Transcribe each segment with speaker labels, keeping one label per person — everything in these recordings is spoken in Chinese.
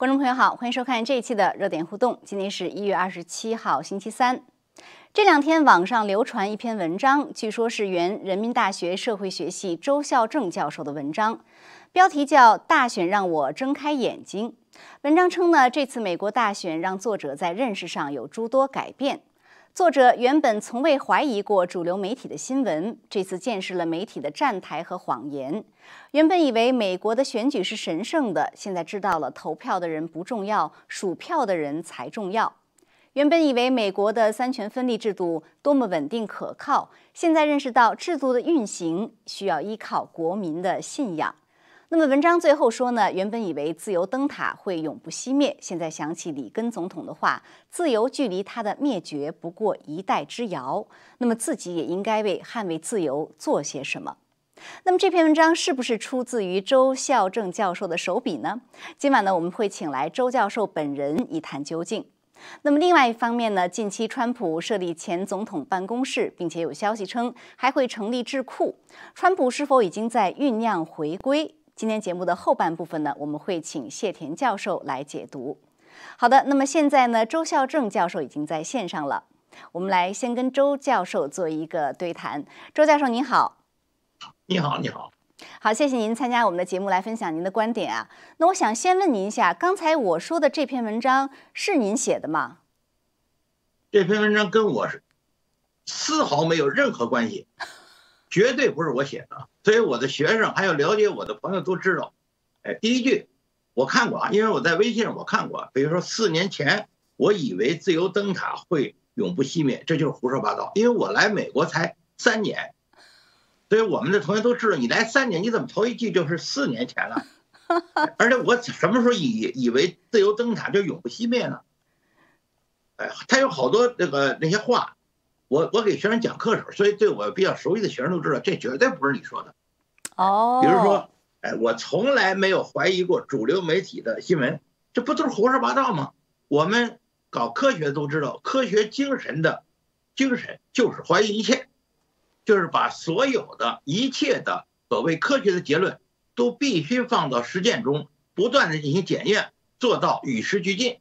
Speaker 1: 观众朋友好，欢迎收看这一期的热点互动。今天是一月二十七号，星期三。这两天网上流传一篇文章，据说是原人民大学社会学系周孝正教授的文章，标题叫《大选让我睁开眼睛》。文章称呢，这次美国大选让作者在认识上有诸多改变。作者原本从未怀疑过主流媒体的新闻，这次见识了媒体的站台和谎言。原本以为美国的选举是神圣的，现在知道了投票的人不重要，数票的人才重要。原本以为美国的三权分立制度多么稳定可靠，现在认识到制度的运行需要依靠国民的信仰。那么文章最后说呢？原本以为自由灯塔会永不熄灭，现在想起里根总统的话：“自由距离它的灭绝不过一代之遥。”那么自己也应该为捍卫自由做些什么？那么这篇文章是不是出自于周孝正教授的手笔呢？今晚呢，我们会请来周教授本人一探究竟。那么另外一方面呢，近期川普设立前总统办公室，并且有消息称还会成立智库，川普是否已经在酝酿回归？今天节目的后半部分呢，我们会请谢田教授来解读。好的，那么现在呢，周孝正教授已经在线上了，我们来先跟周教授做一个对谈。周教授您好，
Speaker 2: 你好，你好，
Speaker 1: 好，谢谢您参加我们的节目来分享您的观点啊。那我想先问您一下，刚才我说的这篇文章是您写的吗？
Speaker 2: 这篇文章跟我是丝毫没有任何关系。绝对不是我写的，所以我的学生还有了解我的朋友都知道。哎，第一句我看过啊，因为我在微信上我看过。比如说四年前，我以为自由灯塔会永不熄灭，这就是胡说八道。因为我来美国才三年，所以我们的同学都知道，你来三年，你怎么头一句就是四年前了？而且我什么时候以以为自由灯塔就永不熄灭呢？哎，他有好多那个那些话。我我给学生讲课时候，所以对我比较熟悉的学生都知道，这绝对不是你说的。
Speaker 1: 哦，
Speaker 2: 比如说，哎，我从来没有怀疑过主流媒体的新闻，这不都是胡说八道吗？我们搞科学都知道，科学精神的精神就是怀疑一切，就是把所有的一切的所谓科学的结论都必须放到实践中，不断的进行检验，做到与时俱进。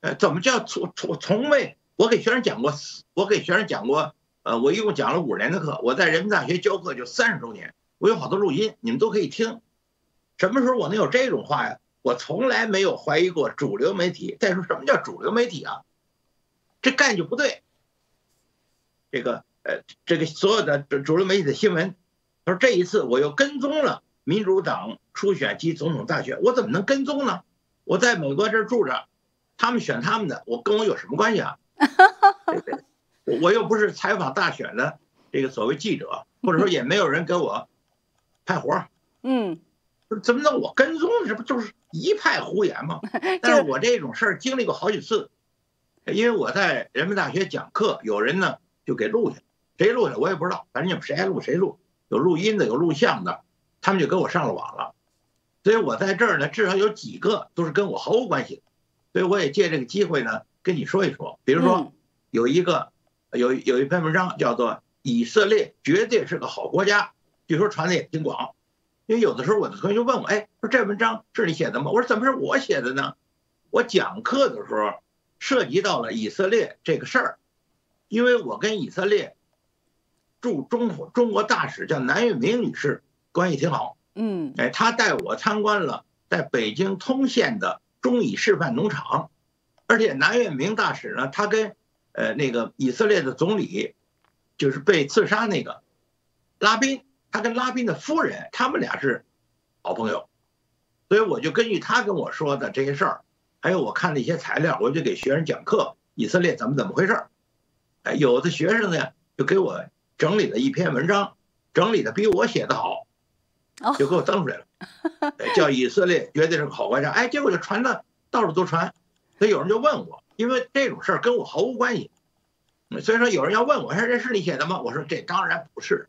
Speaker 2: 呃，怎么叫从从从未？我给学生讲过，我给学生讲过，呃，我一共讲了五十年的课。我在人民大学教课就三十周年，我有好多录音，你们都可以听。什么时候我能有这种话呀？我从来没有怀疑过主流媒体。再说什么叫主流媒体啊？这概念就不对。这个，呃，这个所有的主流媒体的新闻，他说这一次我又跟踪了民主党初选及总统大选，我怎么能跟踪呢？我在美国这儿住着，他们选他们的，我跟我有什么关系啊？对对，我又不是采访大选的这个所谓记者，或者说也没有人给我派活儿。
Speaker 1: 嗯，
Speaker 2: 怎么能我跟踪？这不就是一派胡言吗？但是我这种事儿经历过好几次，因为我在人民大学讲课，有人呢就给录下，谁录下我也不知道，反正你们谁爱录谁录，有录音的，有录像的，他们就给我上了网了。所以我在这儿呢，至少有几个都是跟我毫无关系的，所以我也借这个机会呢。跟你说一说，比如说有一个有有一篇文章叫做《以色列绝对是个好国家》，据说传的也挺广。因为有的时候我的同学就问我，哎，说这文章是你写的吗？我说怎么是我写的呢？我讲课的时候涉及到了以色列这个事儿，因为我跟以色列驻中中国大使叫南岳明女士关系挺好。
Speaker 1: 嗯，
Speaker 2: 哎，她带我参观了在北京通县的中以示范农场。而且南岳明大使呢，他跟呃那个以色列的总理，就是被刺杀那个拉宾，他跟拉宾的夫人，他们俩是好朋友，所以我就根据他跟我说的这些事儿，还有我看的一些材料，我就给学生讲课，以色列怎么怎么回事儿。哎，有的学生呢就给我整理了一篇文章，整理的比我写的好，就给我登出来了，叫以色列绝对是个好国家。哎，结果就传的到处都传。所以有人就问我，因为这种事儿跟我毫无关系，所以说有人要问我，说这是你写的吗？我说这当然不是。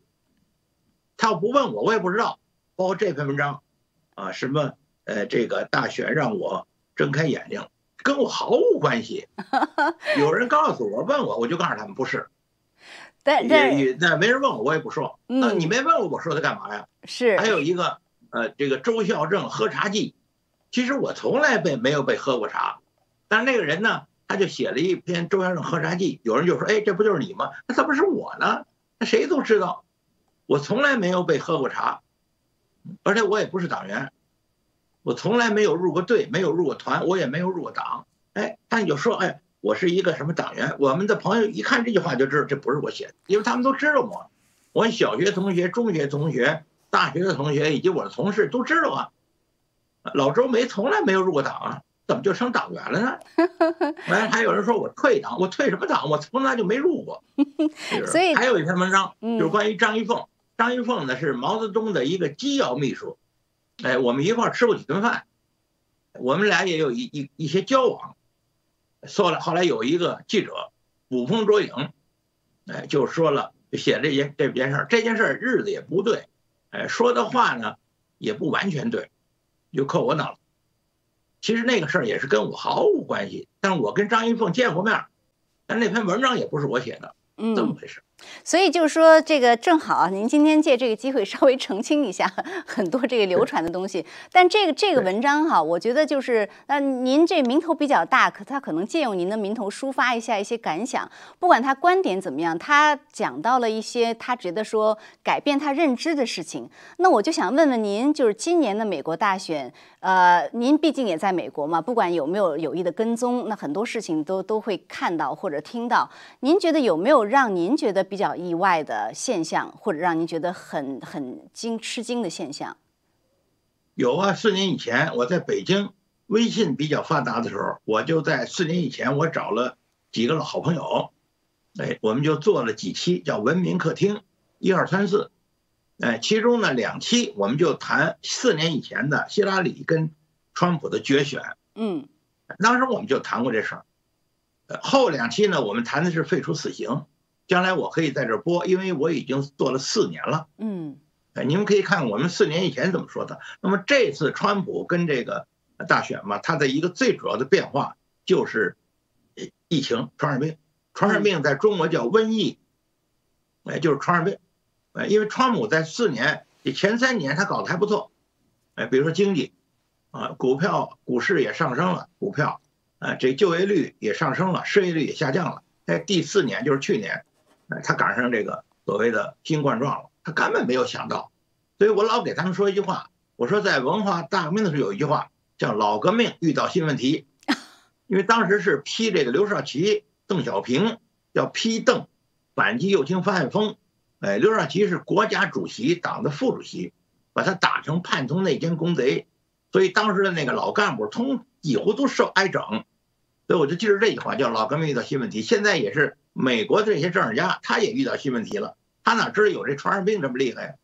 Speaker 2: 他要不问我，我也不知道。包括这篇文章，啊，什么呃，这个大选让我睁开眼睛，跟我毫无关系。有人告诉我，问我，我就告诉他们不是。
Speaker 1: 对对，
Speaker 2: 那没人问我，我也不说。那你没问我，我说他干嘛呀？
Speaker 1: 是。
Speaker 2: 还有一个呃，这个周孝正喝茶记。其实我从来被没有被喝过茶，但是那个人呢，他就写了一篇《周先生喝茶记》，有人就说：“哎，这不就是你吗？”那怎么是我呢？那谁都知道，我从来没有被喝过茶，而且我也不是党员，我从来没有入过队，没有入过团，我也没有入过党。哎，他就说：“哎，我是一个什么党员？”我们的朋友一看这句话就知道这不是我写的，因为他们都知道我，我小学同学、中学同学、大学的同学以及我的同事都知道啊。老周没从来没有入过党啊，怎么就成党员了呢？哎，还有人说我退党，我退什么党？我从来就没入过。
Speaker 1: 所以
Speaker 2: 还有一篇文章就是关于张一凤。张一凤呢是毛泽东的一个机要秘书，哎，我们一块吃过几顿饭，我们俩也有一一一些交往。说了，后来有一个记者捕风捉影，哎，就说了，就写这件这件事儿，这件事儿日子也不对，哎，说的话呢也不完全对。就扣我脑了。其实那个事儿也是跟我毫无关系，但是我跟张云凤见过面，但那篇文章也不是我写的，这么回事。
Speaker 1: 所以就是说，这个正好啊您今天借这个机会稍微澄清一下很多这个流传的东西。但这个这个文章哈，我觉得就是那，您这名头比较大，可他可能借用您的名头抒发一下一些感想。不管他观点怎么样，他讲到了一些他觉得说改变他认知的事情。那我就想问问您，就是今年的美国大选，呃，您毕竟也在美国嘛，不管有没有有意的跟踪，那很多事情都都会看到或者听到。您觉得有没有让您觉得？比较意外的现象，或者让您觉得很很惊吃惊的现象，
Speaker 2: 有啊。四年以前我在北京，微信比较发达的时候，我就在四年以前，我找了几个好朋友，哎，我们就做了几期叫《文明客厅》，一二三四，哎，其中呢两期我们就谈四年以前的希拉里跟川普的决选，
Speaker 1: 嗯，
Speaker 2: 当时我们就谈过这事儿，后两期呢，我们谈的是废除死刑。将来我可以在这播，因为我已经做了四年了。
Speaker 1: 嗯，
Speaker 2: 哎，你们可以看我们四年以前怎么说的。那么这次川普跟这个大选嘛，它的一个最主要的变化就是疫情传染病。传染病在中国叫瘟疫，哎，就是传染病。哎，因为川普在四年前三年他搞得还不错，哎，比如说经济，啊，股票股市也上升了，股票，啊，这就业率也上升了，失业率也下降了。在第四年就是去年。哎，他赶上这个所谓的新冠状了，他根本没有想到，所以我老给他们说一句话，我说在文化大革命的时候有一句话叫“老革命遇到新问题 ”，因为当时是批这个刘少奇、邓小平，要批邓，反击右倾翻案风，哎，刘少奇是国家主席、党的副主席，把他打成叛徒、内奸、公贼，所以当时的那个老干部通几乎都受挨整，所以我就记着这句话叫“老革命遇到新问题”，现在也是。美国这些政治家，他也遇到新问题了。他哪知道有这传染病这么厉害？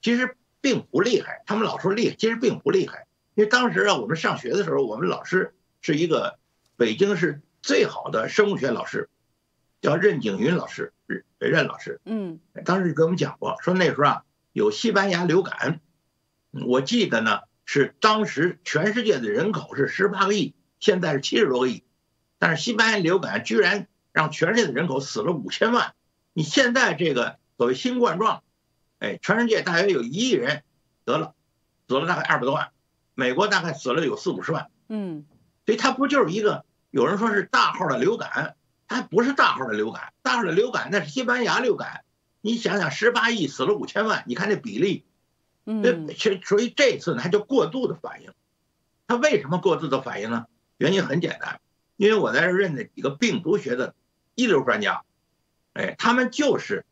Speaker 2: 其实并不厉害。他们老说厉害，其实并不厉害。因为当时啊，我们上学的时候，我们老师是一个北京市最好的生物学老师，叫任景云老师，任老师。
Speaker 1: 嗯，
Speaker 2: 当时给我们讲过，说那时候啊有西班牙流感。我记得呢是当时全世界的人口是十八个亿，现在是七十多个亿，但是西班牙流感居然。让全世界的人口死了五千万，你现在这个所谓新冠状，哎，全世界大约有一亿人得了，死了大概二百多万，美国大概死了有四五十万，
Speaker 1: 嗯，
Speaker 2: 所以它不就是一个有人说是大号的流感，它不是大号的流感，大号的流感那是西班牙流感，你想想十八亿死了五千万，你看这比例，
Speaker 1: 嗯，
Speaker 2: 所所以这次呢，它叫过度的反应，它为什么过度的反应呢？原因很简单，因为我在这认的几个病毒学的。一流专家，哎，他们就是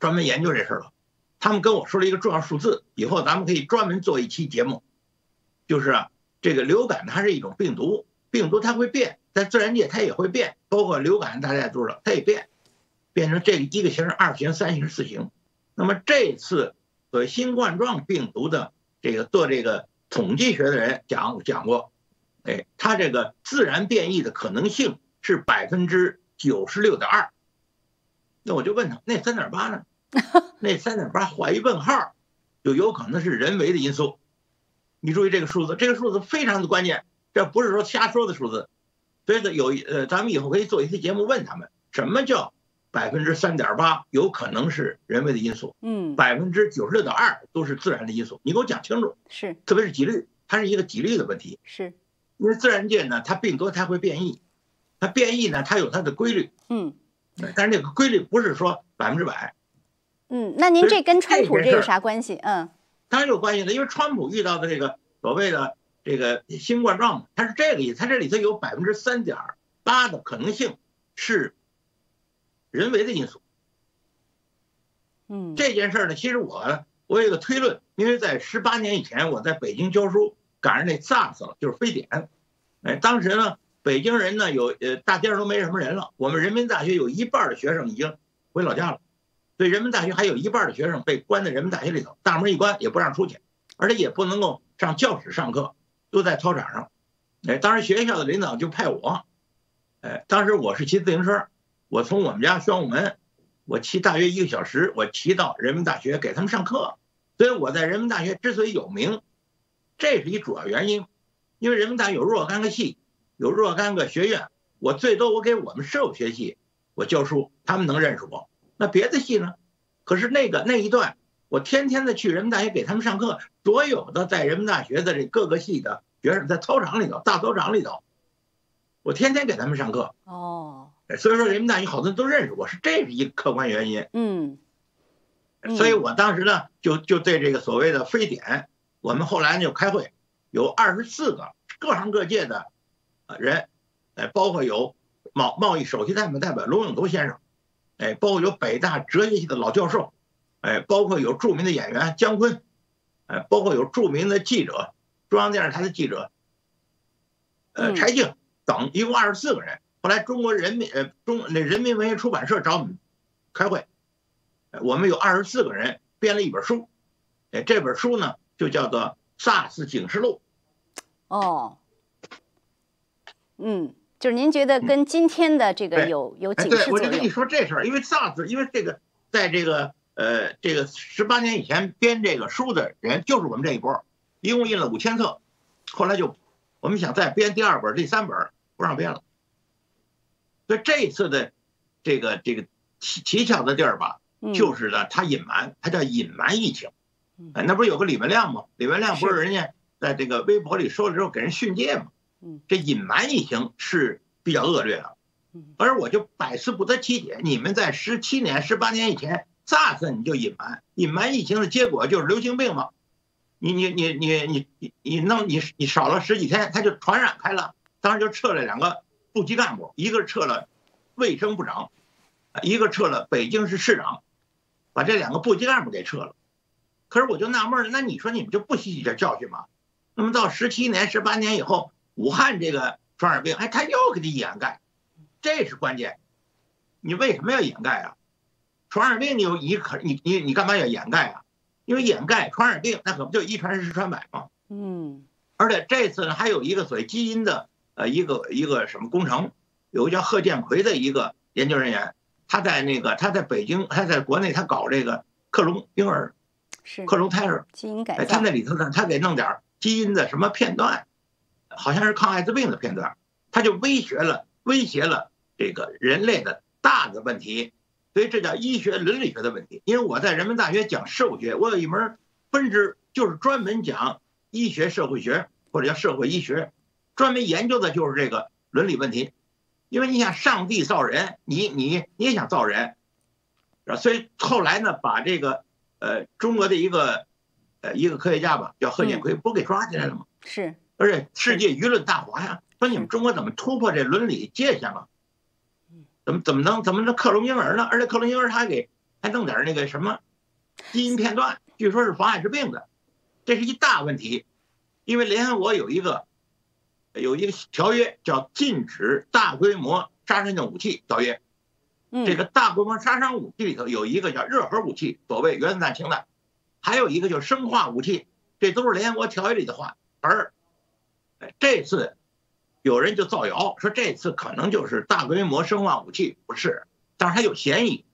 Speaker 2: 专门研究这事儿了。他们跟我说了一个重要数字，以后咱们可以专门做一期节目。就是啊，这个流感它是一种病毒，病毒它会变，在自然界它也会变，包括流感大家也知道，它也变，变成这个一个型、二型、三型、四型。那么这次所谓新冠状病毒的这个做这个统计学的人讲讲过，哎，它这个自然变异的可能性是百分之。九十六点二，那我就问他，那三点八呢？那三点八画一问号，就有可能是人为的因素。你注意这个数字，这个数字非常的关键，这不是说瞎说的数字。所以有呃，咱们以后可以做一期节目问他们，什么叫百分之三点八有可能是人为的因素？
Speaker 1: 嗯，
Speaker 2: 百分之九十六点二都是自然的因素。你给我讲清楚。
Speaker 1: 是，
Speaker 2: 特别是几率，它是一个几率的问题。
Speaker 1: 是，
Speaker 2: 因为自然界呢，它病毒它会变异，它变异呢，它有它的规律。
Speaker 1: 嗯
Speaker 2: 但是这个规律不是说百分之百，
Speaker 1: 嗯，那您这跟川普这有啥关系？嗯
Speaker 2: 当然有关系的。因为川普遇到的这个所谓的这个新冠状，它是这个意思，它这里头有百分之三点八的可能性是人为的因素。
Speaker 1: 嗯
Speaker 2: 这件事儿呢，其实我我有一个推论，因为在十八年以前我在北京教书，赶上那 SARS 了，就是非典。哎，当时呢，北京人呢有呃大街上都没什么人了，我们人民大学有一半的学生已经回老家了，所以人民大学还有一半的学生被关在人民大学里头，大门一关也不让出去，而且也不能够上教室上课，都在操场上。哎，当时学校的领导就派我，哎，当时我是骑自行车，我从我们家宣武门。我骑大约一个小时，我骑到人民大学给他们上课，所以我在人民大学之所以有名，这是一主要原因，因为人民大学有若干个系，有若干个学院，我最多我给我们社会学系我教书，他们能认识我，那别的系呢？可是那个那一段，我天天的去人民大学给他们上课，所有的在人民大学的这各个系的学生在操场里头，大操场里头，我天天给他们上课，
Speaker 1: 哦
Speaker 2: 所以说人民大学好多人都认识我，是这是一个客观原因。
Speaker 1: 嗯嗯
Speaker 2: 所以我当时呢，就就对这个所谓的非典，我们后来呢就开会，有二十四个各行各界的呃人，哎，包括有贸贸易首席代表代表龙永图先生，哎，包括有北大哲学系的老教授，哎，包括有著名的演员姜昆，哎，包括有著名的记者，中央电视台的记者，呃，
Speaker 1: 嗯
Speaker 2: 柴静等，一共二十四个人。后来中国人民呃中那人民文学出版社找我们开会。呃我们有二十四个人编了一本书，哎，这本书呢就叫做《SARS 警示录
Speaker 1: 哦，嗯，就是您觉得跟今天的这个
Speaker 2: 对
Speaker 1: 有有》。
Speaker 2: 哎，
Speaker 1: 警示
Speaker 2: 对，我就跟你？说这事儿，因为 SARS，因为这个在这个呃这个十八年以前编这个书的人就是我们这一波，一共印了五千册，后来就我们想再编第二本、第三本，不让编了。所以这一次的这个这个蹊蹊跷的地儿吧，
Speaker 1: 嗯
Speaker 2: 就是呢，他隐瞒，他叫隐瞒疫情
Speaker 1: 嗯。
Speaker 2: 哎，那不是有个李文亮吗？李文亮不
Speaker 1: 是
Speaker 2: 是人家在这个微博里说了之后给人训诫吗
Speaker 1: 嗯？
Speaker 2: 这隐瞒疫情是比较恶劣的
Speaker 1: 嗯，
Speaker 2: 而我就百思不得其解。你们在十七年、十八年以前，SARS 你就隐瞒，隐瞒疫情的结果就是流行病嘛。你你你你你你你弄你你少了十几天，它就传染开了。当时就撤了两个部级干部，一个撤了卫生部长，一个撤了北京市市长，把这两个部级干部给撤了。可是我就纳闷了，那你说你们就不吸取这教训吗？那么到十七年、十八年以后，武汉这个传染病，哎，他又给你掩盖，这是关键。你为什么要掩盖啊？传染病你有你可你你你干嘛要掩盖啊？因为掩盖传染病，那可不就一传十十传百吗？
Speaker 1: 嗯
Speaker 2: 而且这次呢，还有一个所谓基因的呃一个一个什么工程，有个叫贺建奎的一个研究人员，他在那个他在北京，他在国内他搞这个克隆婴儿、
Speaker 1: 是
Speaker 2: 克隆胎儿，
Speaker 1: 基因改
Speaker 2: 哎，他那里头呢，他给弄点基因的什么片段，好像是抗艾滋病的片段，他就威胁了威胁了这个人类的大的问题，所以这叫医学伦理学的问题。因为我在人民大学讲社会学，我有一门分支就是专门讲医学社会学或者叫社会医学，专门研究的就是这个伦理问题。因为你想上帝造人，你你你也想造人，啊？所以后来呢，把这个呃中国的一个呃一个科学家吧，叫贺建奎，不给抓起来了吗？
Speaker 1: 是
Speaker 2: 而且世界舆论大哗呀，说你们中国怎么突破这伦理界限了？怎么怎么能怎么能克隆婴儿呢？而且克隆婴儿他还给还弄点那个什么基因片段，据说是防艾滋病的，这是一大问题。因为联合国有一个有一个条约叫《禁止大规模杀伤性武器条约》，
Speaker 1: 嗯
Speaker 2: 这个大规模杀伤武器里头有一个叫热核武器，所谓原子弹、氢弹，还有一个就是生化武器，这都是联合国条约里的话。而哎这次有人就造谣说这次可能就是大规模生化武器，不是，但是它有嫌疑，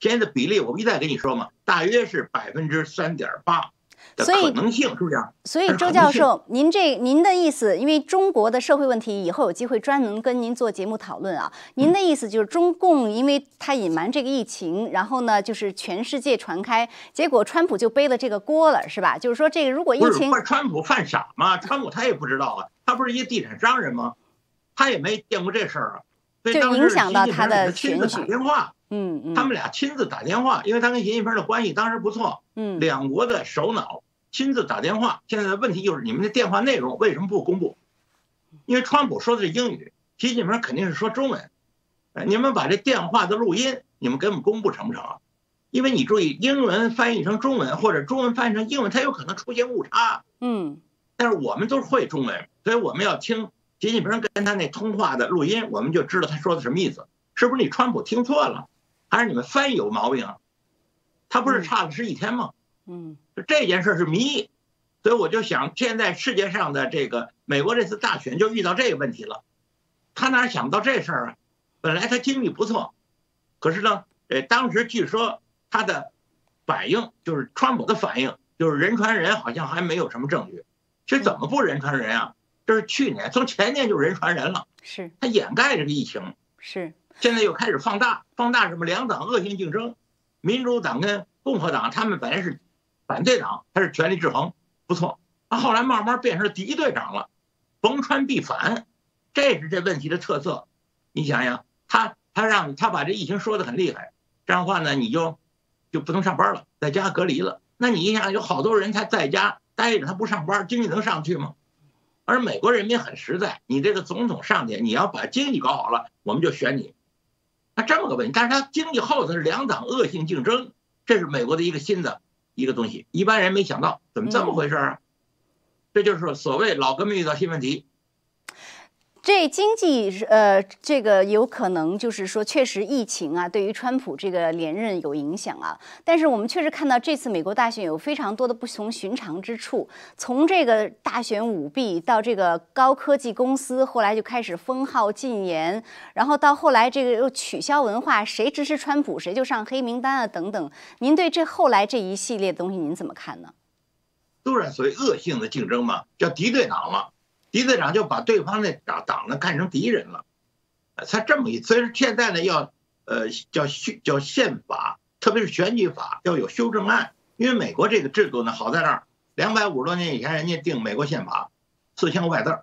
Speaker 2: 嫌疑的比例我不一再跟你说嘛，大约是百分之三点八。的可能性是不是？
Speaker 1: 所以周教授，您这您的意思，因为中国的社会问题以后有机会专门跟您做节目讨论啊。您的意思就是中共因为他隐瞒这个疫情，然后呢就是全世界传开，结果川普就背了这个锅了，是吧？就是说这个如果疫情，
Speaker 2: 不是川普犯傻吗？川普他也不知道啊，他不是一地产商人吗？他也没见过这事儿啊。
Speaker 1: 就影响到他的
Speaker 2: 亲自。打电话，
Speaker 1: 嗯嗯，
Speaker 2: 他们俩亲自打电话，因为他跟习近平的关系当时不错，
Speaker 1: 嗯，
Speaker 2: 两国的首脑亲自打电话。现在的问题就是你们的电话内容为什么不公布？因为川普说的是英语，习近平肯定是说中文。哎，你们把这电话的录音，你们给我们公布成不成？因为你注意，英文翻译成中文或者中文翻译成英文，它有可能出现误差。
Speaker 1: 嗯，
Speaker 2: 但是我们都是会中文，所以我们要听。习近平跟他那通话的录音，我们就知道他说的什么意思。是不是你川普听错了，还是你们翻译有毛病啊？他不是差了十一天吗？
Speaker 1: 嗯，
Speaker 2: 这件事是谜。所以我就想，现在世界上的这个美国这次大选就遇到这个问题了。他哪想到这事儿啊？本来他经济不错，可是呢，呃，当时据说他的反应就是川普的反应就是人传人，好像还没有什么证据。这怎么不人传人啊？这是去年，从前年就人传人了，
Speaker 1: 是
Speaker 2: 他掩盖这个疫情，
Speaker 1: 是
Speaker 2: 现在又开始放大，放大什么两党恶性竞争，民主党跟共和党他们本来是反对党，他是权力制衡，不错，他后来慢慢变成敌对党了，逢川必反，这是这问题的特色。你想想，他他让他把这疫情说的很厉害，这样的话呢，你就就不能上班了，在家隔离了。那你想，有好多人他在家待着，他不上班，经济能上去吗？而美国人民很实在，你这个总统上去，你要把经济搞好了，我们就选你。那这么个问题，但是他经济后头是两党恶性竞争，这是美国的一个新的一个东西，一般人没想到，怎么这么回事啊？这就是所谓老革命遇到新问题。
Speaker 1: 这经济呃，这个有可能就是说，确实疫情啊，对于川普这个连任有影响啊。但是我们确实看到这次美国大选有非常多的不同寻常之处，从这个大选舞弊到这个高科技公司后来就开始封号禁言，然后到后来这个又取消文化，谁支持川普谁就上黑名单啊等等。您对这后来这一系列东西您怎么看呢？
Speaker 2: 都是所谓恶性的竞争嘛，叫敌对党嘛。敌对党就把对方那党党呢看成敌人了，才这么一。所以现在呢要呃叫修叫宪法，特别是选举法要有修正案。因为美国这个制度呢好在那儿，两百五十多年以前人家定美国宪法，四千五百字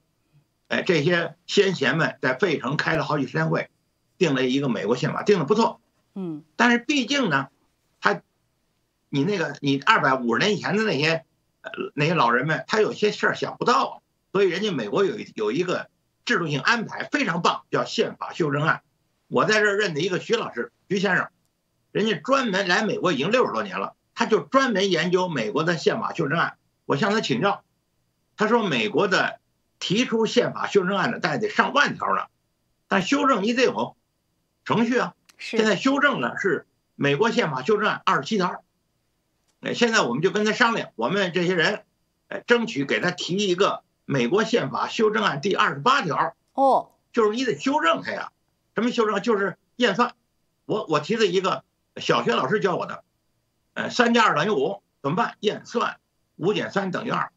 Speaker 2: 哎，这些先贤们在费城开了好几十天会，定了一个美国宪法，定的不错。
Speaker 1: 嗯，
Speaker 2: 但是毕竟呢，他你那个你二百五十年以前的那些呃那些老人们，他有些事儿想不到。所以人家美国有有一个制度性安排非常棒，叫宪法修正案。我在这儿认的一个徐老师，徐先生，人家专门来美国已经六十多年了，他就专门研究美国的宪法修正案。我向他请教，他说美国的提出宪法修正案的大概得上万条呢，但修正你得有程序啊。现在修正呢是美国宪法修正案二十七条，哎，现在我们就跟他商量，我们这些人，哎，争取给他提一个。美国宪法修正案第二十八条
Speaker 1: 哦，
Speaker 2: 就是你得修正它呀。什么修正？就是验算。我我提的一个小学老师教我的，呃，三加二等于五，怎么办？验算，五减三等于二。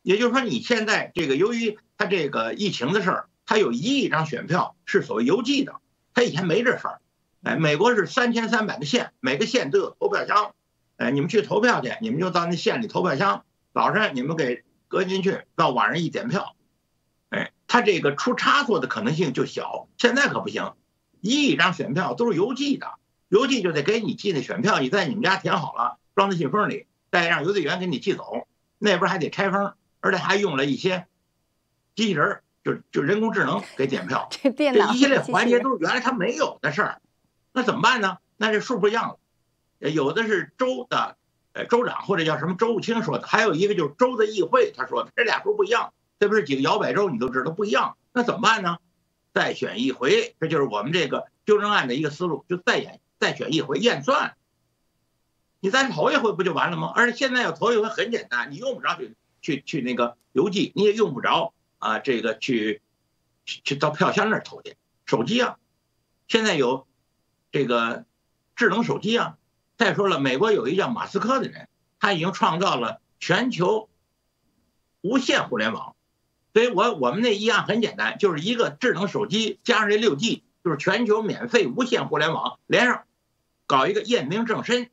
Speaker 2: 也就是说，你现在这个由于他这个疫情的事儿，他有一亿张选票是所谓邮寄的，他以前没这事儿。哎，美国是三千三百个县，每个县都有投票箱。哎，你们去投票去，你们就到那县里投票箱，早上你们给。搁进去到晚上一点票，哎，他这个出差错的可能性就小。现在可不行，一亿张选票都是邮寄的，邮寄就得给你寄那选票，你在你们家填好了，装在信封里，再让邮递员给你寄走。那边还得拆封，而且还用了一些机器人，就就人工智能给点票。
Speaker 1: 这电脑
Speaker 2: 这一系列环节都是原来他没有的事儿，那怎么办呢？那这数不一样了，有的是州的。呃，州长或者叫什么周务卿说的，还有一个就是州的议会他说的，这俩数不一样，这不是几个摇摆州你都知道不一样，那怎么办呢？再选一回，这就是我们这个修正案的一个思路，就再演再选一回验算。你再投一回不就完了吗？而且现在要投一回很简单，你用不着去去去那个邮寄，你也用不着啊，这个去去去到票箱那儿投去，手机啊，现在有这个智能手机啊。再说了，美国有一叫马斯克的人，他已经创造了全球无线互联网。所以我我们那议案很简单，就是一个智能手机加上这六 G，就是全球免费无线互联网连上，搞一个验明正身，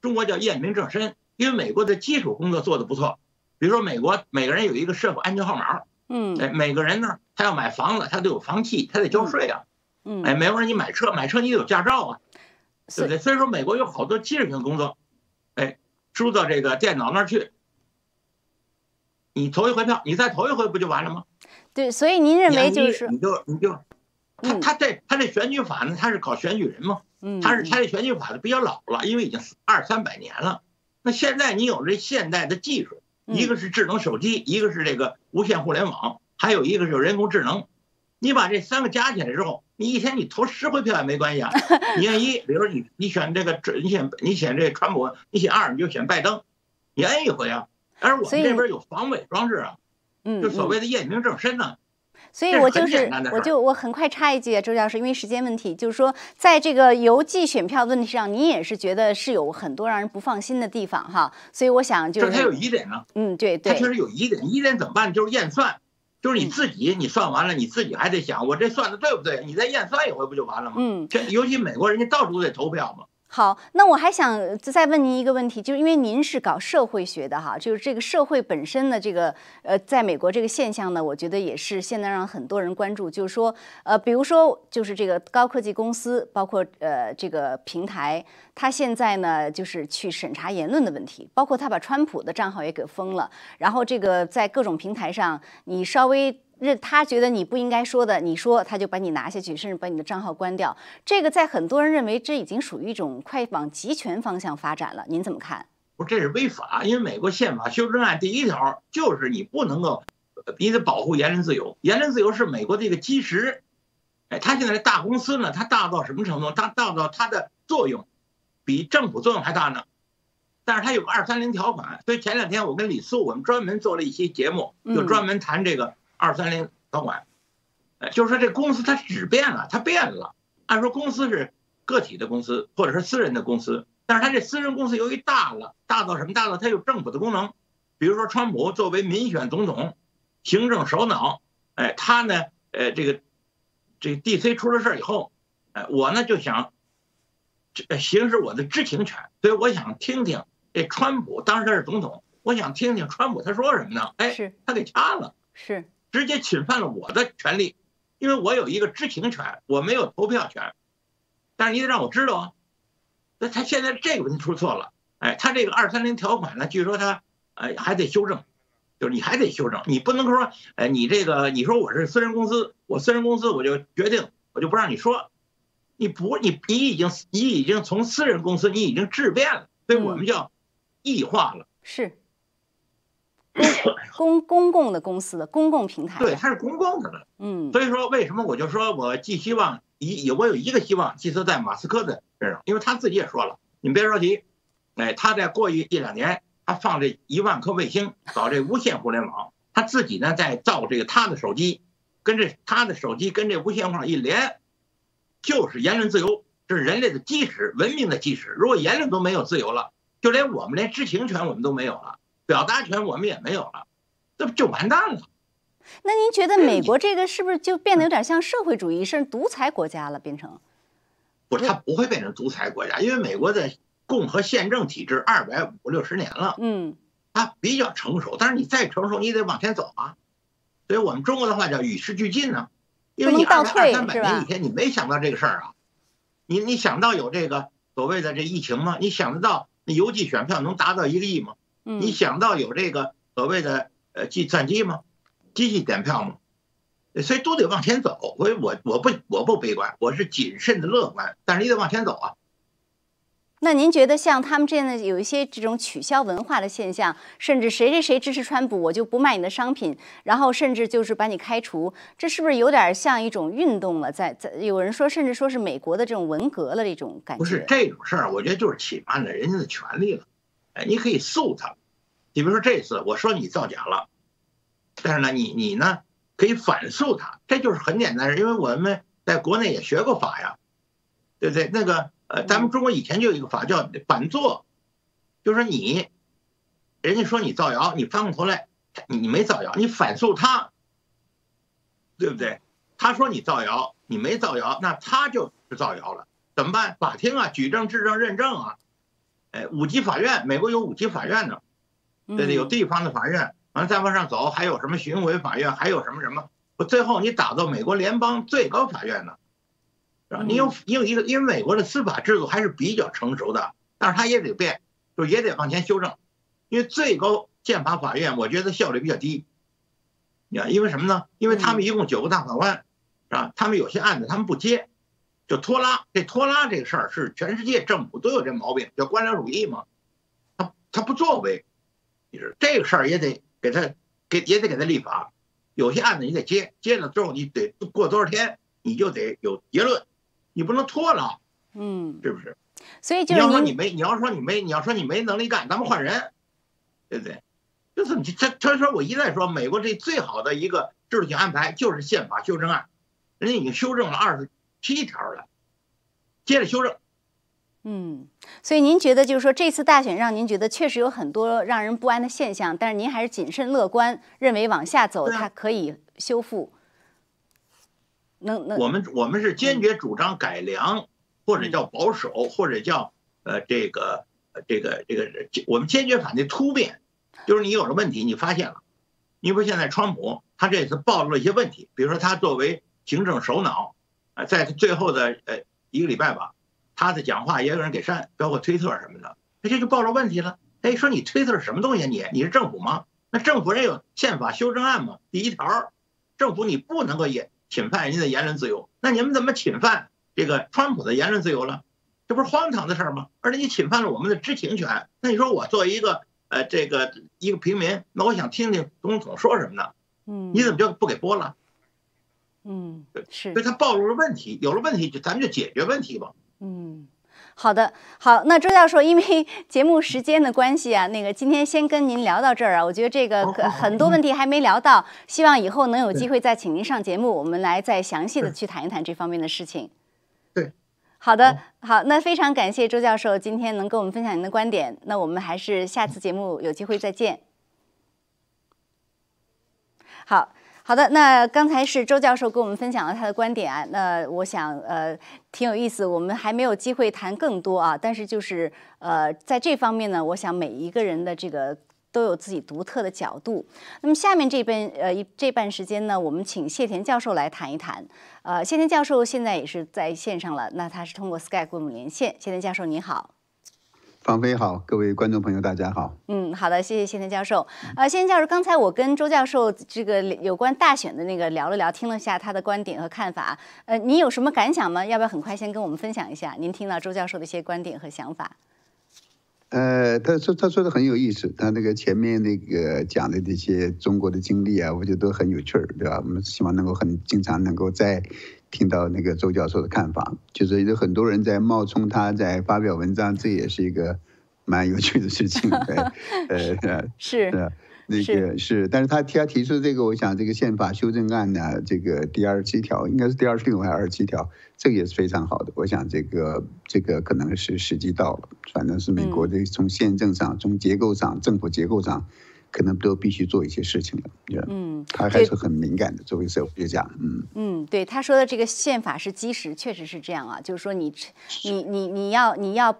Speaker 2: 中国叫验明正身，因为美国的基础工作做得不错，比如说美国每个人有一个社会安全号码，
Speaker 1: 嗯，
Speaker 2: 哎，每个人呢他要买房子，他得有房契，他得交税啊，
Speaker 1: 嗯，
Speaker 2: 哎，美国人你买车买车你得有驾照啊，对不对？所以说美国有好多基础性工作，哎，输到这个电脑那儿去。你投一回票，你再投一回不就完了吗？
Speaker 1: 对，所以您认为就是
Speaker 2: 你就你就，他他这他这选举法呢，他是搞选举人嘛，
Speaker 1: 嗯，
Speaker 2: 他是他这选举法呢比较老了，因为已经二三百年了。那现在你有这现代的技术，一个是智能手机，一个是这个无线互联网，还有一个是人工智能。你把这三个加起来之后，你一天你投十回票也没关系啊。你按一，比如你你选这个，你选你选这川普，你选二你就选拜登，你摁一回啊。但是我们这边有防伪装置啊，
Speaker 1: 嗯，
Speaker 2: 就所谓的验明正身呢。
Speaker 1: 所以我就是我就我很快插一句啊，周教授，因为时间问题，就是说在这个邮寄选票问题上，你也是觉得是有很多让人不放心的地方哈。所以我想就是
Speaker 2: 他有疑点呢。
Speaker 1: 嗯，对对，
Speaker 2: 他确实有疑点，疑点怎么办？就是验算，就是你自己你算完了，你自己还得想我这算的对不对？你再验算一回不就完了吗？
Speaker 1: 嗯，
Speaker 2: 尤其美国人家到处都得投票嘛。
Speaker 1: 好，那我还想再问您一个问题，就是因为您是搞社会学的哈，就是这个社会本身的这个呃，在美国这个现象呢，我觉得也是现在让很多人关注，就是说呃，比如说就是这个高科技公司，包括呃这个平台，它现在呢就是去审查言论的问题，包括他把川普的账号也给封了，然后这个在各种平台上，你稍微。认他觉得你不应该说的，你说他就把你拿下去，甚至把你的账号关掉。这个在很多人认为这已经属于一种快往集权方向发展了。您怎么看？
Speaker 2: 不，这是违法，因为美国宪法修正案第一条就是你不能够，你得保护言论自由。言论自由是美国的一个基石。哎，他现在大公司呢，它大到什么程度？它大到它的作用比政府作用还大呢。但是它有个二三零条款，所以前两天我跟李素我们专门做了一期节目，就专门谈这个。二三零条款，呃，就是说这公司它质变了，它变了。按说公司是个体的公司，或者是私人的公司，但是它这私人公司由于大了，大到什么？大到它有政府的功能。比如说，川普作为民选总统，行政首脑，哎，他呢，呃，这个这 DC 出了事以后，哎，我呢就想，这行使我的知情权，所以我想听听这川普当时他是总统，我想听听川普他说什么呢？哎，他给掐了。
Speaker 1: 是
Speaker 2: 直接侵犯了我的权利，因为我有一个知情权，我没有投票权。但是你得让我知道啊。那他现在这个问题出错了，哎，他这个二三零条款呢，据说他哎还得修正，就是你还得修正，你不能说哎你这个你说我是私人公司，我私人公司我就决定我就不让你说，你不你你已经你已经从私人公司你已经质变了，所以我们叫异化了。
Speaker 1: 是。公公共的公司的公共平台，
Speaker 2: 对，它是公共的了。
Speaker 1: 嗯，
Speaker 2: 所以说为什么我就说我寄希望一我有一个希望寄托在马斯克的身上，因为他自己也说了，你别着急，哎，他在过一一两年，他放这一万颗卫星搞这无线互联网，他自己呢在造这个他的手机，跟这他的手机跟这无线网一连，就是言论自由，这是人类的基石，文明的基石。如果言论都没有自由了，就连我们连知情权我们都没有了。表达权我们也没有了，这不就完蛋了？
Speaker 1: 那您觉得美国这个是不是就变得有点像社会主义，甚至独裁国家了？变成？
Speaker 2: 不，它不会变成独裁国家，因为美国的共和宪政体制二百五六十年了，
Speaker 1: 嗯，
Speaker 2: 它比较成熟。但是你再成熟，你得往前走啊。所以我们中国的话叫与时俱进呢，因为你二二三百年以前你没想到这个事儿啊，你你想到有这个所谓的这疫情吗？你想得到那邮寄选票能达到一个亿吗？你想到有这个所谓的呃计算机吗？机器点票吗？所以都得往前走。所以我我不我不悲观，我是谨慎的乐观。但是你得往前走啊。
Speaker 1: 那您觉得像他们这样的有一些这种取消文化的现象，甚至谁谁谁支持川普，我就不卖你的商品，然后甚至就是把你开除，这是不是有点像一种运动了？在在有人说，甚至说是美国的这种文革了这种感觉。
Speaker 2: 不是这种事儿，我觉得就是侵犯了人家的权利了。哎，你可以诉他，你比如说这次我说你造假了，但是呢，你你呢可以反诉他，这就是很简单，因为我们在国内也学过法呀，对不对？那个呃，咱们中国以前就有一个法叫反作，就是你人家说你造谣，你翻过头来，你你没造谣，你反诉他，对不对？他说你造谣，你没造谣，那他就是造谣了，怎么办？法庭啊，举证、质证、认证啊，哎，五级法院，美国有五级法院的，对对，有地方的法院，完了再往上走，还有什么巡回法院，还有什么什么，我最后你打到美国联邦最高法院呢？是吧？你有你有一个，因为美国的司法制度还是比较成熟的，但是它也得变，就也得往前修正。因为最高宪法法院，我觉得效率比较低。你看，因为什么呢？因为他们一共九个大法官，是吧？他们有些案子他们不接，就拖拉。这拖拉这个事儿是全世界政府都有这毛病，叫官僚主义嘛。他他不作为，你说这个事儿也得给他给也得给他立法。有些案子你得接，接了之后你得过多少天，你就得有结论。你不能拖拉，
Speaker 1: 嗯，
Speaker 2: 是不是？
Speaker 1: 所以就是
Speaker 2: 你要说你没，你要说你没，你要说你没能力干，咱们换人，对不对？就是你他他说我一再说，美国这最好的一个制度性安排就是宪法修正案，人家已经修正了二十七条了，接着修正。
Speaker 1: 嗯，所以您觉得就是说这次大选让您觉得确实有很多让人不安的现象，但是您还是谨慎乐观，认为往下走它可以修复。能能，
Speaker 2: 我们我们是坚决主张改良，或者叫保守，或者叫呃这个这个这个，我们坚决反对突变。就是你有了问题，你发现了，你比如现在川普，他这次暴露了一些问题，比如说他作为行政首脑，啊，在最后的呃一个礼拜吧，他的讲话也有人给删，包括推特什么的，那这就暴露问题了。哎，说你推特是什么东西？你你是政府吗？那政府人有宪法修正案吗？第一条，政府你不能够也。侵犯人家的言论自由，那你们怎么侵犯这个川普的言论自由了？这不是荒唐的事儿吗？而且你侵犯了我们的知情权。那你说我作为一个呃这个一个平民，那我想听听总统说什么呢？
Speaker 1: 嗯，
Speaker 2: 你怎么就不给播了？
Speaker 1: 嗯，是，
Speaker 2: 所以他暴露了问题，有了问题就咱们就解决问题吧。
Speaker 1: 嗯。好的，好，那周教授，因为 节目时间的关系啊，那个今天先跟您聊到这儿啊。我觉得这个很多问题还没聊到，希望以后能有机会再请您上节目，我们来再详细的去谈一谈这方面的事情。
Speaker 2: 对，
Speaker 1: 好的，好，那非常感谢周教授今天能跟我们分享您的观点。那我们还是下次节目有机会再见。好。好的，那刚才是周教授跟我们分享了他的观点啊，那我想呃挺有意思，我们还没有机会谈更多啊，但是就是呃在这方面呢，我想每一个人的这个都有自己独特的角度。那么下面这边呃一这半时间呢，我们请谢田教授来谈一谈。呃，谢田教授现在也是在线上了，那他是通过 Skype 跟我们连线。谢田教授你好。
Speaker 3: 方飞好，各位观众朋友，大家好。
Speaker 1: 嗯，好的，谢谢谢天教授。呃，谢天教授，刚才我跟周教授这个有关大选的那个聊了聊，听了下他的观点和看法。呃，你有什么感想吗？要不要很快先跟我们分享一下您听到周教授的一些观点和想法？
Speaker 3: 呃，他说他说的很有意思，他那个前面那个讲的这些中国的经历啊，我觉得都很有趣儿，对吧？我们希望能够很经常能够在。听到那个周教授的看法，就是有很多人在冒充他在发表文章，这也是一个蛮有趣的事情。对，
Speaker 1: 呃，是，是
Speaker 3: 那个是，但是他提他提出这个，我想这个宪法修正案呢，这个第二十七条应该是第二十六还是二十七条，这个也是非常好的。我想这个这个可能是时机到了，反正是美国的从宪政上、从结构上、政府结构上。可能都必须做一些事情了，嗯，他还是很敏感的，作为社会学家，
Speaker 1: 嗯。嗯，对他说的这个宪法是基石，确实是这样啊，就是说你你你你要你要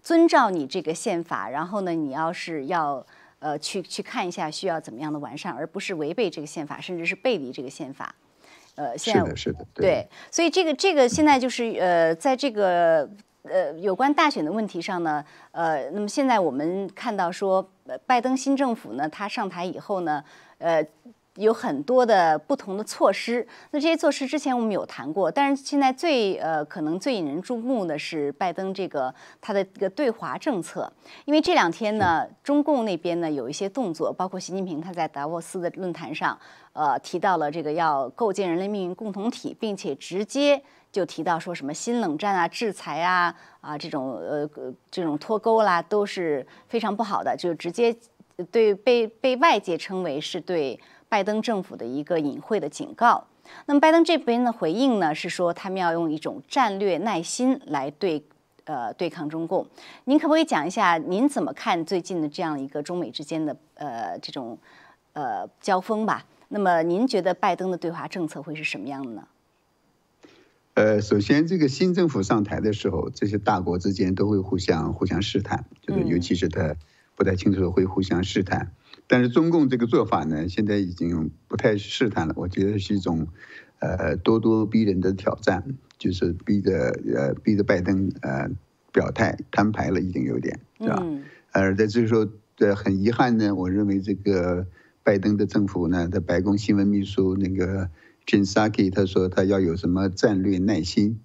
Speaker 1: 遵照你这个宪法，然后呢，你要是要呃去去看一下需要怎么样的完善，而不是违背这个宪法，甚至是背离这个宪法，
Speaker 3: 呃，现在是的，
Speaker 1: 对，所以这个这个现在就是呃，在这个。呃，有关大选的问题上呢，呃，那么现在我们看到说，拜登新政府呢，他上台以后呢，呃，有很多的不同的措施。那这些措施之前我们有谈过，但是现在最呃可能最引人注目的是拜登这个他的一个对华政策，因为这两天呢，中共那边呢有一些动作，包括习近平他在达沃斯的论坛上，呃，提到了这个要构建人类命运共同体，并且直接。就提到说什么新冷战啊、制裁啊、啊这种呃这种脱钩啦，都是非常不好的，就直接对被被外界称为是对拜登政府的一个隐晦的警告。那么拜登这边的回应呢，是说他们要用一种战略耐心来对呃对抗中共。您可不可以讲一下您怎么看最近的这样一个中美之间的呃这种呃交锋吧？那么您觉得拜登的对华政策会是什么样的呢？
Speaker 3: 呃，首先这个新政府上台的时候，这些大国之间都会互相互相试探，就是尤其是他不太清楚的会互相试探。但是中共这个做法呢，现在已经不太试探了，我觉得是一种呃咄咄逼人的挑战，就是逼着呃逼着拜登呃表态摊牌了，已经有点是吧？而在这个时候，呃很遗憾呢，我认为这个拜登的政府呢，在白宫新闻秘书那个。Jen Saki 他说他要有什么战略耐心，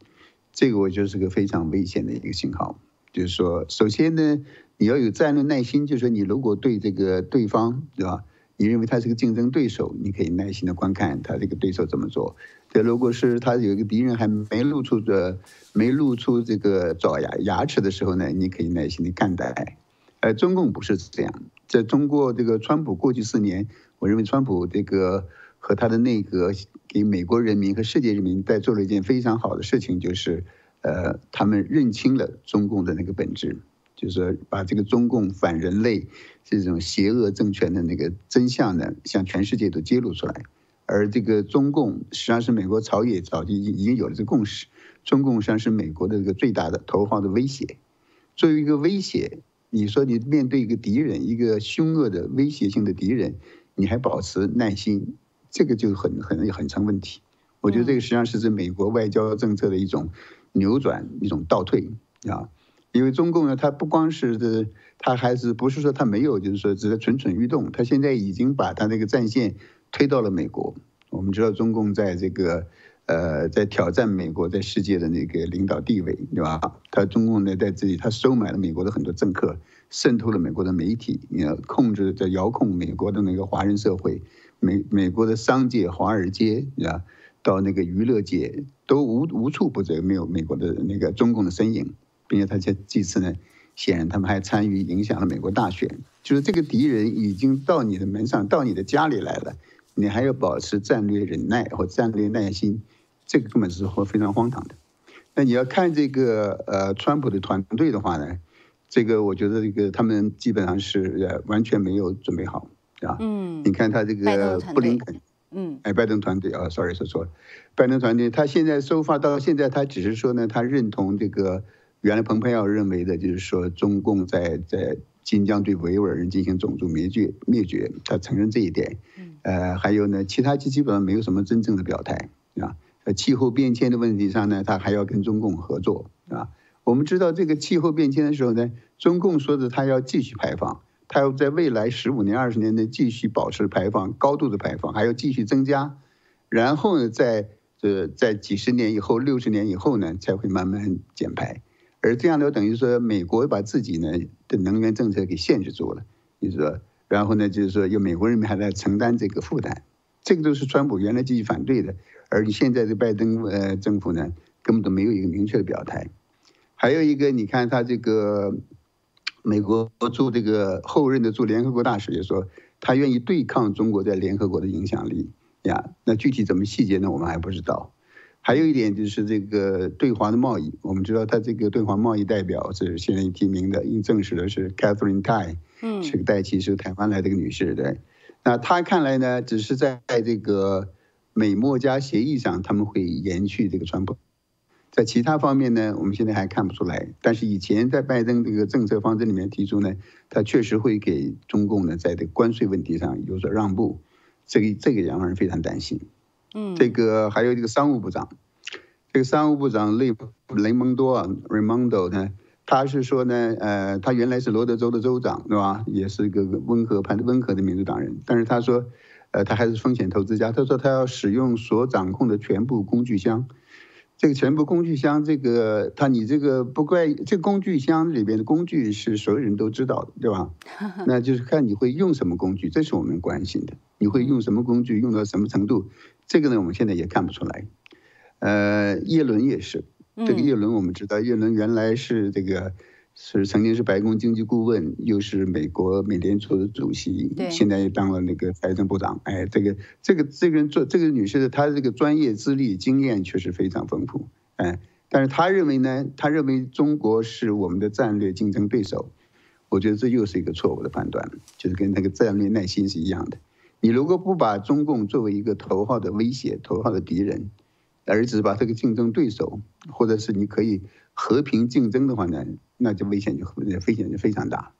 Speaker 3: 这个我觉得是个非常危险的一个信号。就是说，首先呢，你要有战略耐心，就是说你如果对这个对方，对吧？你认为他是个竞争对手，你可以耐心的观看他这个对手怎么做。这如果是他有一个敌人还没露出的没露出这个爪牙牙齿的时候呢，你可以耐心的看待。而中共不是这样，在中国这个川普过去四年，我认为川普这个和他的内阁。给美国人民和世界人民在做了一件非常好的事情，就是，呃，他们认清了中共的那个本质，就是把这个中共反人类这种邪恶政权的那个真相呢，向全世界都揭露出来。而这个中共实际上是美国朝野早就已经已经有了这个共识，中共实际上是美国的这个最大的头号的威胁。作为一个威胁，你说你面对一个敌人，一个凶恶的威胁性的敌人，你还保持耐心？这个就很很很成问题，我觉得这个实际上是指美国外交政策的一种扭转、一种倒退啊。因为中共呢，它不光是这，它还是不是说它没有，就是说只是蠢蠢欲动，它现在已经把它那个战线推到了美国。我们知道中共在这个呃，在挑战美国在世界的那个领导地位，对吧？它中共呢在这里，它收买了美国的很多政客，渗透了美国的媒体，你要控制在遥控美国的那个华人社会。美美国的商界、华尔街啊，到那个娱乐界都无无处不在，没有美国的那个中共的身影，并且他这这次呢，显然他们还参与影响了美国大选。就是这个敌人已经到你的门上，到你的家里来了，你还要保持战略忍耐或战略耐心，这个根本是非常荒唐的。那你要看这个呃，川普的团队的话呢，这个我觉得这个他们基本上是呃完全没有准备好。啊，嗯，你看他这个布林肯，嗯，哎，拜登团队啊，sorry 说错了，拜登团队他现在收发到现在，他只是说呢，他认同这个原来蓬佩奥认为的，就是说中共在在新疆对维吾尔人进行种族灭绝灭绝，他承认这一点，呃，还有呢，其他基基本上没有什么真正的表态啊，呃，气候变迁的问题上呢，他还要跟中共合作啊，我们知道这个气候变迁的时候呢，中共说的他要继续排放。它要在未来十五年、二十年内继续保持排放高度的排放，还要继续增加，然后呢，在这在几十年以后、六十年以后呢，才会慢慢减排。而这样的等于说，美国把自己呢的能源政策给限制住了，就是说，然后呢，就是说，有美国人民还在承担这个负担，这个都是川普原来积极反对的，而你现在的拜登呃政府呢，根本都没有一个明确的表态。还有一个，你看他这个。美国驻这个后任的驻联合国大使也说，他愿意对抗中国在联合国的影响力呀。那具体怎么细节呢？我们还不知道。还有一点就是这个对华的贸易，我们知道他这个对华贸易代表是现任提名的，应证实的是 Catherine Tai，嗯，是个代期是台湾来的一个女士对。那他看来呢，只是在这个美墨加协议上，他们会延续这个川普。在其他方面呢，我们现在还看不出来。但是以前在拜登这个政策方针里面提出呢，他确实会给中共呢在这个关税问题上有所让步，这个这个让人非常担心。嗯，这个还有这个商务部长，这个商务部长雷雷蒙多啊，Raimondo 呢，他是说呢，呃，他原来是罗德州的州长，对吧？也是一个温和派温和的民主党人，但是他说，呃，他还是风险投资家，他说他要使用所掌控的全部工具箱。这个全部工具箱，这个他你这个不怪，这工具箱里边的工具是所有人都知道的，对吧？那就是看你会用什么工具，这是我们关心的。你会用什么工具，用到什么程度？这个呢，我们现在也看不出来。呃，叶伦也是，这个叶伦我们知道，叶伦原来是这个。是曾经是白宫经济顾问，又是美国美联储的主席，现在又当了那个财政部长。哎，这个这个这个人做这个女士的，她这个专业资历经验确实非常丰富。哎，但是她认为呢，她认为中国是我们的战略竞争对手，我觉得这又是一个错误的判断，就是跟那个战略耐心是一样的。你如果不把中共作为一个头号的威胁、头号的敌人，而只是把这个竞争对手，或者是你可以和平竞争的话呢，那就危险就危险就非常大，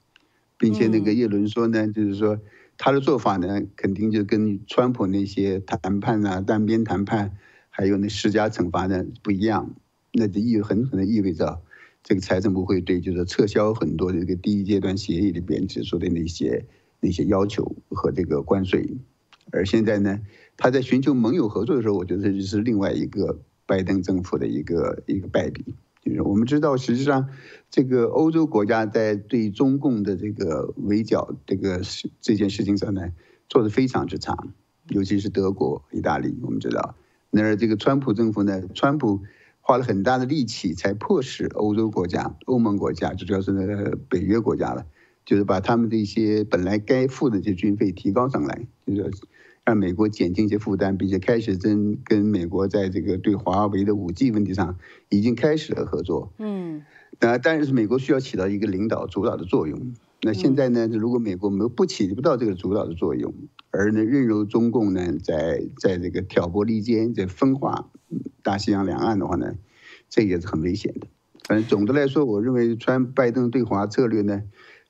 Speaker 3: 并且那个叶伦说呢，就是说他的做法呢，肯定就跟川普那些谈判啊、单边谈判，还有那施加惩罚呢不一样。那就意很可能意味着，这个财政部会对就是撤销很多这个第一阶段协议里边指出的那些那些要求和这个关税，而现在呢，他在寻求盟友合作的时候，我觉得这就是另外一个拜登政府的一个一个败笔。就是我们知道，实际上这个欧洲国家在对中共的这个围剿这个事这件事情上呢，做的非常之差，尤其是德国、意大利。我们知道，那这个川普政府呢，川普。花了很大的力气，才迫使欧洲国家、欧盟国家，主要是那个北约国家了，就是把他们这些本来该付的这些军费提高上来，就是让美国减轻一些负担，并且开始跟跟美国在这个对华为的五 G 问题上已经开始了合作。嗯，那但是美国需要起到一个领导主导的作用。那现在呢，如果美国没有不起不到这个主导的作用，而呢任由中共呢在在这个挑拨离间、在分化大西洋两岸的话呢，这也是很危险的。反正总的来说，我认为川拜登对华策略呢，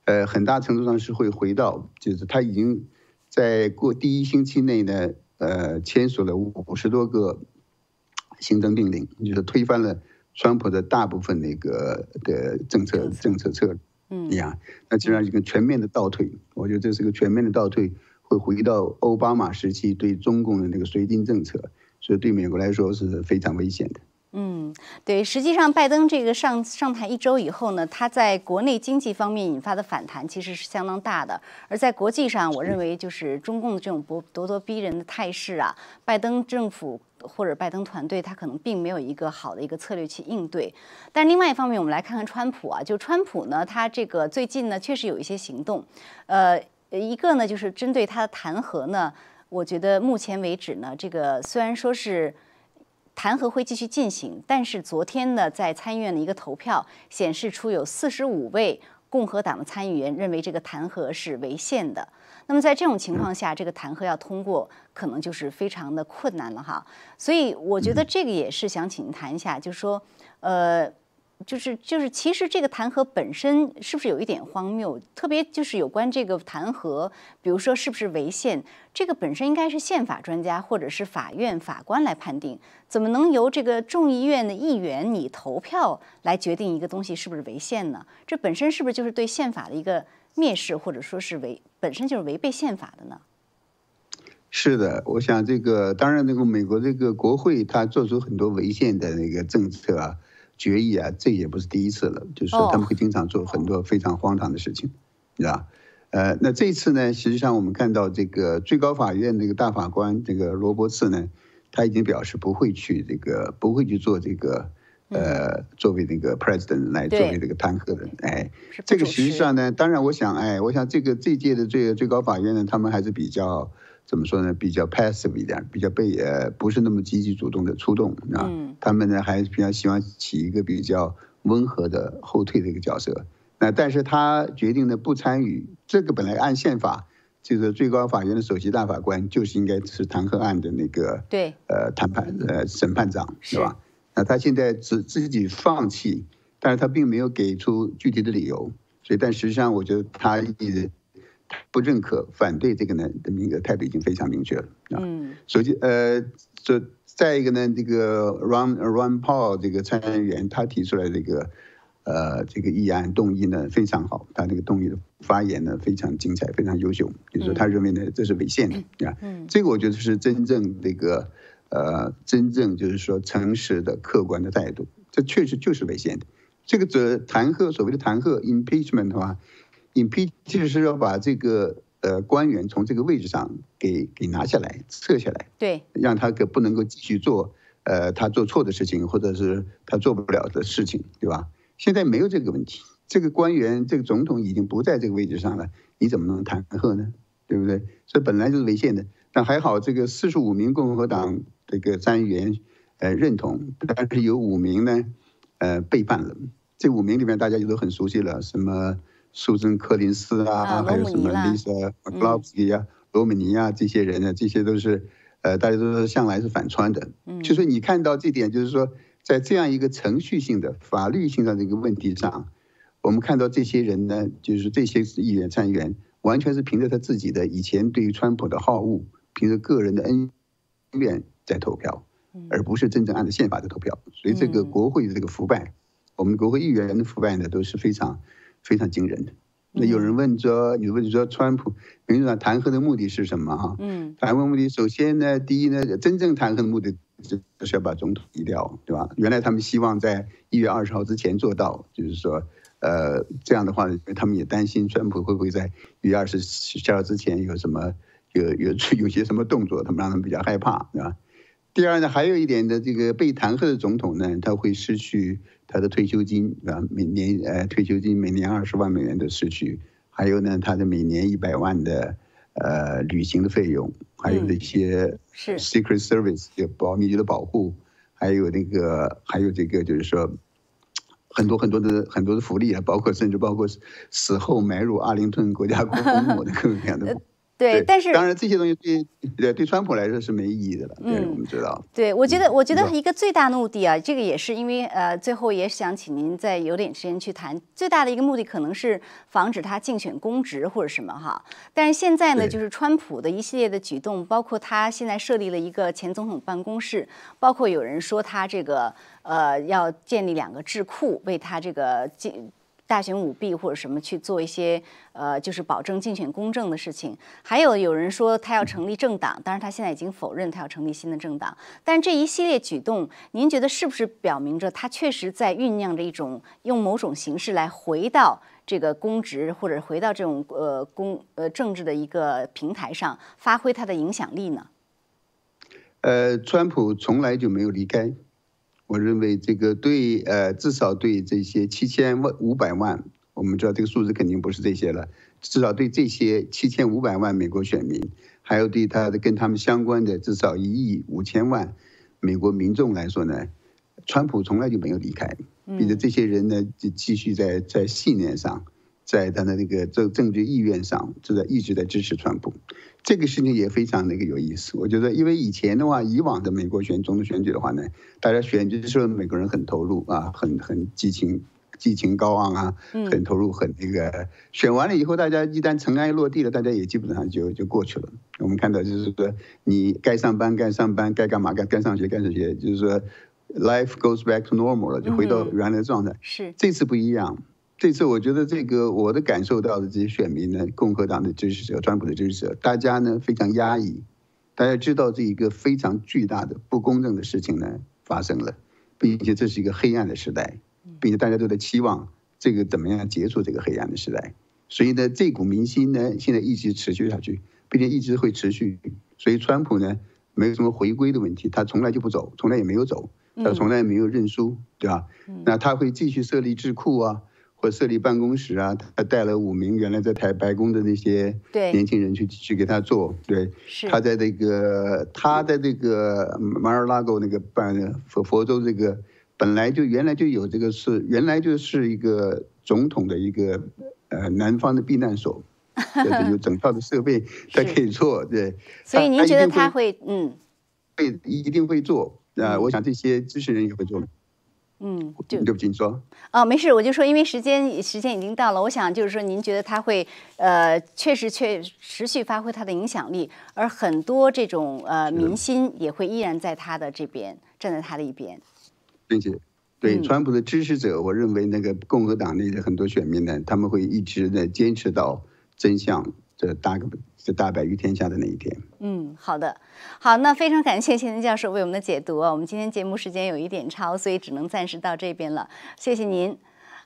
Speaker 3: 呃，很大程度上是会回到，就是他已经在过第一星期内呢，呃，签署了五十多个行政命令，就是推翻了川普的大部分那个的政策政策策。嗯呀，那基本上一个全面的倒退，我觉得这是个全面的倒退，会回到奥巴马时期对中共的那个绥靖政策，所以对美国来说是非常危险的。
Speaker 1: 嗯，对，实际上拜登这个上上台一周以后呢，他在国内经济方面引发的反弹其实是相当大的，而在国际上，我认为就是中共的这种咄咄咄逼人的态势啊，拜登政府。或者拜登团队他可能并没有一个好的一个策略去应对，但另外一方面，我们来看看川普啊，就川普呢，他这个最近呢确实有一些行动，呃，一个呢就是针对他的弹劾呢，我觉得目前为止呢，这个虽然说是弹劾会继续进行，但是昨天呢在参议院的一个投票显示出有四十五位共和党的参议员认为这个弹劾是违宪的。那么在这种情况下，这个弹劾要通过，可能就是非常的困难了哈。所以我觉得这个也是想请您谈一下，就是说，呃，就是就是，其实这个弹劾本身是不是有一点荒谬？特别就是有关这个弹劾，比如说是不是违宪，这个本身应该是宪法专家或者是法院法官来判定，怎么能由这个众议院的议员你投票来决定一个东西是不是违宪呢？这本身是不是就是对宪法的一个？蔑视或者说是违本身就是违背宪法的呢？
Speaker 3: 是的，我想这个当然，那个美国这个国会他做出很多违宪的那个政策啊、决议啊，这也不是第一次了。就是说他们会经常做很多非常荒唐的事情，是吧？呃，那这次呢，实际上我们看到这个最高法院这个大法官这个罗伯茨呢，他已经表示不会去这个不会去做这个。呃，作为那个 president 来作为这个弹劾的，哎，这个实际上呢，当然我想，哎，我想这个这届的最最高法院呢，他们还是比较怎么说呢？比较 passive 一点，比较被呃不是那么积极主动的出动啊。他们呢还是比较喜欢起一个比较温和的后退的一个角色。那但是他决定呢不参与这个，本来按宪法，就是最高法院的首席大法官就是应该是弹劾案的那个
Speaker 1: 对
Speaker 3: 呃谈判呃审判长是吧？那他现在自自己放弃，但是他并没有给出具体的理由，所以但实际上我觉得他一直不认可、反对这个呢的那个态度已经非常明确了啊。嗯。首先，呃，这再一个呢，这个 Ron Ron Paul 这个参议员他提出来这个呃这个议案动议呢非常好，他这个动议的发言呢非常精彩、非常优秀，就是说他认为呢这是违宪的啊。嗯。这个我觉得是真正这个。呃，真正就是说诚实的、客观的态度，这确实就是违宪的。这个则弹劾，所谓的弹劾 （impeachment） 的话，impeach 就是要把这个呃官员从这个位置上给给拿下来、撤下来，
Speaker 1: 对，
Speaker 3: 让他可不能够继续做呃他做错的事情，或者是他做不了的事情，对吧？现在没有这个问题，这个官员、这个总统已经不在这个位置上了，你怎么能弹劾呢？对不对？所以本来就是违宪的。但还好，这个四十五名共和党这个参议员，呃，认同，但是有五名呢，呃背叛了。这五名里面大家也都很熟悉了，什么苏珍·柯林斯啊，还有什么 Lisa McCloskey 啊、罗姆尼啊这些人呢，这些都是呃大家都是向来是反川的。嗯就是你看到这点，就是说在这样一个程序性的、法律性的这个问题上，我们看到这些人呢，就是这些议员参议员，完全是凭着他自己的以前对于川普的好恶，凭着个人的恩怨在投票，而不是真正按照宪法的投票。所以这个国会的这个腐败。我们国会议员的腐败呢都是非常非常惊人的。那有人问说，你问说，川普民主党弹劾的目的是什么？哈，嗯，弹劾目的首先呢，第一呢，真正弹劾的目的就是要把总统移掉，对吧？原来他们希望在一月二十号之前做到，就是说，呃，这样的话，他们也担心川普会不会在一月二十号之前有什么有有有些什么动作，他们让他们比较害怕，对吧？第二呢，还有一点的这个被弹劾的总统呢，他会失去他的退休金，啊，每年呃退休金每年二十万美元的失去，还有呢他的每年一百万的呃旅行的费用，还有那些
Speaker 1: 是
Speaker 3: Secret Service 就保密局的保护，还有那个还有这个就是说很多很多的很多的福利啊，包括甚至包括死后埋入阿灵顿国家公墓 的各种各样的。
Speaker 1: 对，但是
Speaker 3: 当然这些东西对对对川普来说是没意义的了。嗯，我们知道。
Speaker 1: 对，我觉得我觉得一个最大的目的啊，这个也是因为呃，最后也想请您再有点时间去谈。最大的一个目的可能是防止他竞选公职或者什么哈。但是现在呢，就是川普的一系列的举动，包括他现在设立了一个前总统办公室，包括有人说他这个呃要建立两个智库，为他这个进。大选舞弊或者什么去做一些呃，就是保证竞选公正的事情。还有有人说他要成立政党，当然他现在已经否认他要成立新的政党。但这一系列举动，您觉得是不是表明着他确实在酝酿着一种用某种形式来回到这个公职或者回到这种呃公呃政治的一个平台上，发挥他的影响力呢？
Speaker 3: 呃，川普从来就没有离开。我认为这个对呃，至少对这些七千万五百万，我们知道这个数字肯定不是这些了。至少对这些七千五百万美国选民，还有对他的跟他们相关的至少一亿五千万美国民众来说呢，川普从来就没有离开，并且这些人呢就继续在在信念上。在他的那个政政治意愿上，就在一直在支持川普，这个事情也非常那个有意思。我觉得，因为以前的话，以往的美国选总统选举的话呢，大家选举的时候，美国人很投入啊，很很激情，激情高昂啊，很投入，很那个。选完了以后，大家一旦尘埃落地了，大家也基本上就就过去了。我们看到就是说，你该上班该上班，该干嘛该该上学该上学，就是说，life goes back to normal 了，就回到原来的状态。
Speaker 1: 是
Speaker 3: 这次不一样。这次我觉得这个我的感受到的这些选民呢，共和党的支持者、川普的支持者，大家呢非常压抑，大家知道这一个非常巨大的不公正的事情呢发生了，并且这是一个黑暗的时代，并且大家都在期望这个怎么样结束这个黑暗的时代，所以呢这股民心呢现在一直持续下去，并且一直会持续，所以川普呢没有什么回归的问题，他从来就不走，从来也没有走，他从来没有认输，对吧？那他会继续设立智库啊。或设立办公室啊，他带了五名原来在台白宫的那些年轻人去去给他做，对，他在这个他在这个马尔拉沟那个办佛佛州这个本来就原来就有这个是原来就是一个总统的一个呃南方的避难所，就是有整套的设备他可以做，对。
Speaker 1: 所以您觉得他会嗯，
Speaker 3: 会一定会做啊？我想这些支持人也会做。嗯，就对不起，你说。
Speaker 1: 哦，没事，我就说，因为时间时间已经到了，我想就是说，您觉得他会呃，确实确持续发挥他的影响力，而很多这种呃民心也会依然在他的这边，站在他的一边。
Speaker 3: 并且，对川普的支持者，我认为那个共和党内的很多选民呢，他们会一直的坚持到真相这大个。就大白于天下的那一天。
Speaker 1: 嗯，好的，好，那非常感谢钱林教授为我们的解读。我们今天节目时间有一点超，所以只能暂时到这边了。谢谢您。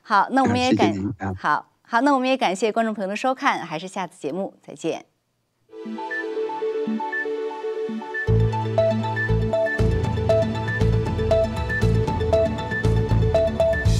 Speaker 1: 好，那我们也感好好，那我们也感谢观众朋友的收看，还是下次节目再见。